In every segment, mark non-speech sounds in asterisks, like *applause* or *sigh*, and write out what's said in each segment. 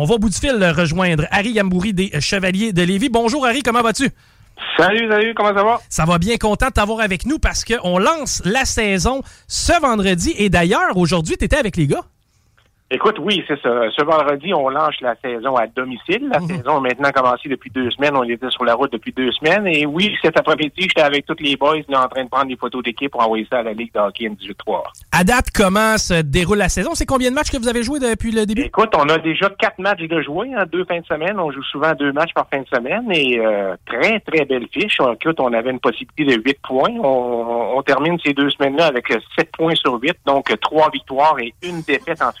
On va au bout du fil rejoindre Harry Yambouri des Chevaliers de Lévis. Bonjour Harry, comment vas-tu? Salut, salut, comment ça va? Ça va bien, content de t'avoir avec nous parce qu'on lance la saison ce vendredi. Et d'ailleurs, aujourd'hui, tu étais avec les gars? Écoute, oui, c'est ça. Ce vendredi, on lance la saison à domicile. La Mhm. saison a maintenant commencé depuis deux semaines. On était sur la route depuis deux semaines. Et oui, cet après-midi, j'étais avec tous les boys là, en train de prendre des photos d'équipe pour envoyer ça à la Ligue de hockey N18-3. À date, comment se déroule la saison? C'est combien de matchs que vous avez joué depuis le début? Écoute, on a déjà quatre matchs de jouer en deux fins de semaine. On joue souvent deux matchs par fin de semaine et euh, très, très belle fiche. Écoute, on avait une possibilité de huit points. On, on termine ces deux semaines-là avec sept points sur huit, donc trois victoires et une défaite en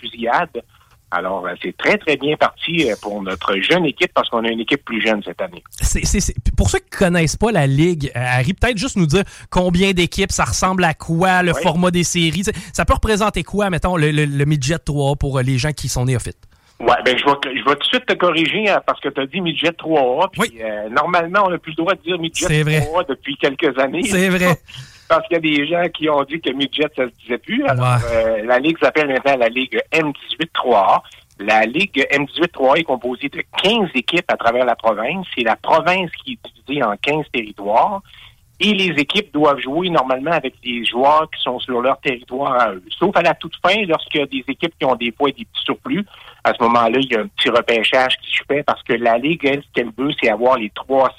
Alors, euh, c'est très, très bien parti euh, pour notre jeune équipe parce qu'on a une équipe plus jeune cette année. C'est- c'est- c'est- Pour ceux qui connaissent pas la Ligue, euh, Harry, peut-être juste nous dire combien d'équipes, ça ressemble à quoi, le Oui. format des séries. Ça- peut représenter quoi, mettons, le, le, le midget 3 pour les gens qui sont néophytes? Ouais, ben je vais, je vais tout de suite te corriger hein, parce que tu as dit midget 3A. Puis euh, normalement, on n'a plus le droit de dire midget C'est vrai. 3A depuis quelques années. C'est vrai. *laughs* parce qu'il y a des gens qui ont dit que midget, ça se disait plus. Alors, euh, la Ligue s'appelle maintenant la Ligue M18-3A. La Ligue M18-3A est composée de 15 équipes à travers la province. C'est la province qui est divisée en 15 territoires. Et les équipes doivent jouer normalement avec des joueurs qui sont sur leur territoire à eux. Sauf à la toute fin, lorsqu'il y a des équipes qui ont des points et des petits surplus, à ce moment-là, il y a un petit repêchage qui se fait parce que la Ligue, elle, ce qu'elle veut, c'est avoir les 300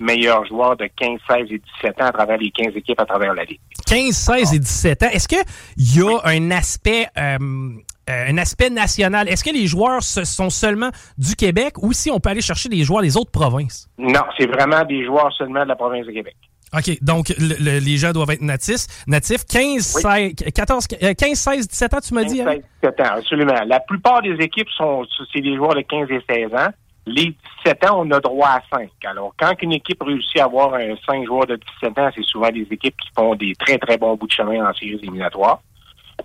meilleurs joueurs de 15, 16 et 17 ans à travers les 15 équipes à travers la Ligue. 15, 16 et 17 ans. Est-ce qu'il y a un aspect euh, euh, un aspect national? Est-ce que les joueurs sont seulement du Québec ou si on peut aller chercher des joueurs des autres provinces? Non, c'est vraiment des joueurs seulement de la province de Québec. OK, donc le- le- les gens doivent être natifs. natifs 15, 16, 14, euh, 15, 16, 17 ans, tu m'as dit? 15, Harry? 16, 17 ans, absolument. La plupart des équipes sont, c'est des joueurs de 15 et 16 ans. Les 17 ans, on a droit à 5. Alors, quand une équipe réussit à avoir un 5 joueurs de 17 ans, c'est souvent des équipes qui font des très, très bons bouts de chemin en séries éliminatoires.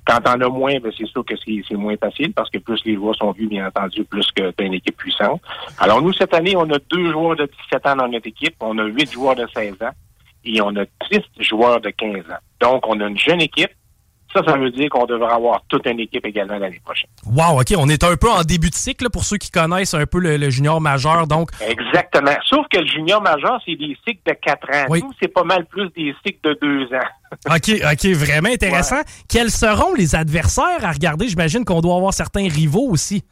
Quand on a moins, ben, c'est sûr que c'est c'est moins facile parce que plus les joueurs sont vus, bien entendu, plus que t'as une équipe puissante. Alors, nous, cette année, on a deux joueurs de 17 ans dans notre équipe. On a huit joueurs de 16 ans et on a 10 joueurs de 15 ans. Donc, on a une jeune équipe. Ça, ça veut dire qu'on devrait avoir toute une équipe également l'année prochaine. Wow, OK, on est un peu en début de cycle pour ceux qui connaissent un peu le, le junior majeur. Donc, Exactement. Sauf que le junior majeur, c'est des cycles de 4 ans. Oui. Nous, c'est pas mal plus des cycles de 2 ans. *laughs* OK, OK, vraiment intéressant. Quels seront les adversaires à regarder? J'imagine qu'on doit avoir certains rivaux aussi.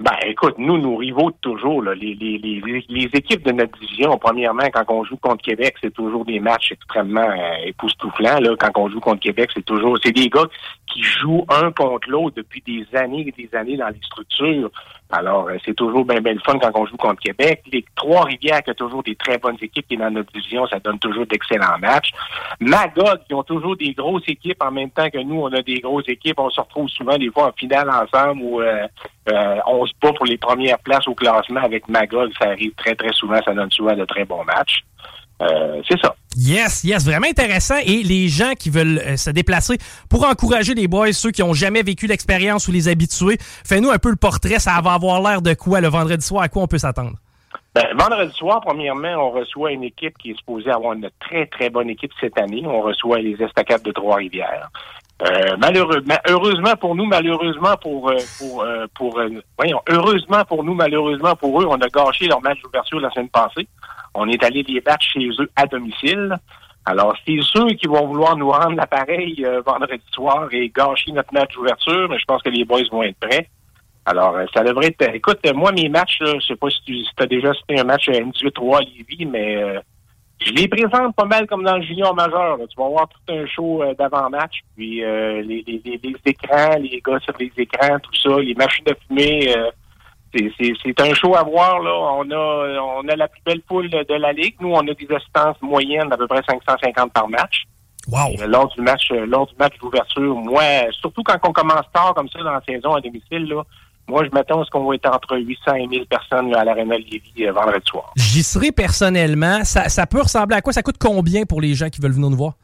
Ben, écoute, nous, nos rivaux toujours, là, les, les, les, les- équipes de notre division, premièrement, quand on joue contre Québec, c'est toujours des matchs extrêmement euh, époustouflants. Là. Quand on joue contre Québec, c'est toujours c'est des gars qui jouent un contre l'autre depuis des années et des années dans les structures. Alors, euh, c'est toujours bien, bien le fun quand on joue contre Québec. Les Trois-Rivières, qui a toujours des très bonnes équipes qui est dans notre division, ça donne toujours d'excellents matchs. Magog, qui ont toujours des grosses équipes en même temps que nous, on a des grosses équipes. On se retrouve souvent des fois en finale ensemble où euh, euh, on se bat pour les premières places au classement avec Magog. Ça arrive très, très souvent. Ça donne souvent de très bons matchs. Euh, c'est ça. Yes, yes, vraiment intéressant. Et les gens qui veulent euh, se déplacer pour encourager les boys, ceux qui ont jamais vécu l'expérience ou les habitués, fais-nous un peu le portrait. Ça va avoir l'air de quoi le vendredi soir? À quoi on peut s'attendre? Ben, vendredi soir, premièrement, on reçoit une équipe qui est supposée avoir une très, très bonne équipe cette année. On reçoit les Estacades de Trois-Rivières. Euh, malheureusement, heureusement pour nous, malheureusement pour euh, pour euh, pour euh, voyons, heureusement pour nous, malheureusement pour eux, on a gâché leur match d'ouverture la semaine passée. On est allé les battre chez eux à domicile. Alors, c'est sûr qu'ils vont vouloir nous rendre l'appareil euh, vendredi soir et gâcher notre match d'ouverture, mais je pense que les boys vont être prêts. Alors, ça devrait être... Écoute, moi, mes matchs, là, je sais pas si tu as déjà cité un match à N18-3 à Lévis, mais euh, je les présente pas mal comme dans le junior majeur. Tu vas voir tout un show d'avant-match, puis les, les, les, écrans, les gars sur les écrans, tout ça, les machines de fumée c'est un show à voir. Là. On a on a la plus belle poule de la Ligue. Nous, on a des assistances moyennes d'à peu près 550 par match. Wow. lors du match, lors du match d'ouverture, moi, surtout quand on commence tard comme ça dans la saison à domicile, là, moi, je m'attends à ce qu'on va être entre 800 et 1000 personnes à l'Arena Lévis euh, vendredi soir. J'y serai personnellement. Ça peut ressembler à quoi? Ça coûte combien pour les gens qui veulent venir nous voir?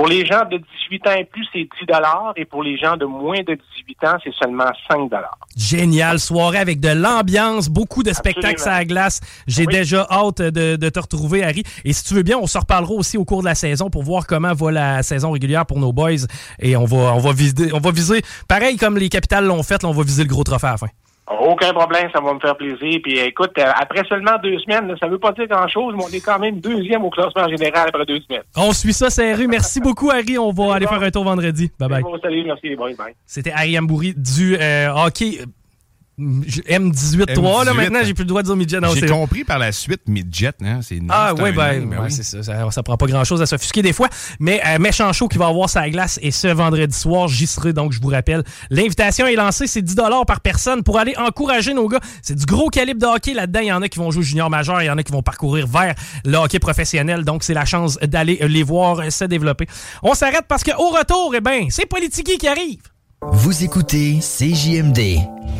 Pour les gens de 18 ans et plus, c'est 10 et pour les gens de moins de 18 ans, c'est seulement 5 Génial. Soirée avec de l'ambiance, beaucoup de spectacles à la glace. J'ai déjà hâte de, de, te retrouver, Harry. Et si tu veux bien, on se reparlera aussi au cours de la saison pour voir comment va la saison régulière pour nos boys. Et on va, on va, viser, on va viser, pareil comme les capitales l'ont fait, on va viser le gros trophée à la fin. Aucun problème, ça va me faire plaisir. Puis écoute, euh, après seulement deux semaines, ça ne veut pas dire grand-chose, mais on est quand même deuxième au classement général après deux semaines. On suit ça, serré. Merci *laughs* beaucoup, Harry. On va aller faire un tour vendredi. Bye bye. salut, merci. Bye bye. C'était Harry Ambouri du euh, hockey M18-3, là, maintenant, j'ai plus le droit de dire midget. J'ai compris par la suite midget, hein? C'est Ah, oui, ben, ben c'est ça, ça, ça. prend pas grand-chose à s'offusquer des fois. Mais euh, méchant show qui va avoir sa glace et ce vendredi soir, j'y serai, donc je vous rappelle. L'invitation est lancée, c'est 10 par personne pour aller encourager nos gars. C'est du gros calibre de hockey là-dedans. Il y en a qui vont jouer junior majeur, il y en a qui vont parcourir vers le hockey professionnel. Donc, c'est la chance d'aller les voir se développer. On s'arrête parce qu'au retour, eh ben, c'est Politiki qui arrive. Vous écoutez CJMD.